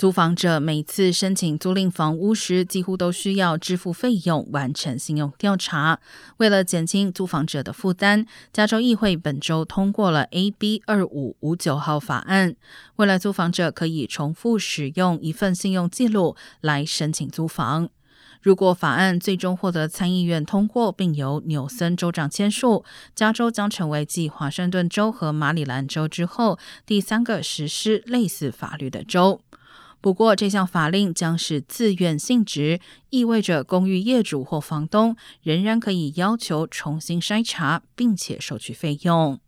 租房者每次申请租赁房屋时，几乎都需要支付费用，完成信用调查。为了减轻租房者的负担，加州议会本周通过了 AB 二五五九号法案，未来租房者可以重复使用一份信用记录来申请租房。如果法案最终获得参议院通过，并由纽森州长签署，加州将成为继华盛顿州和马里兰州之后第三个实施类似法律的州。不过，这项法令将是自愿性质，意味着公寓业主或房东仍然可以要求重新筛查，并且收取费用。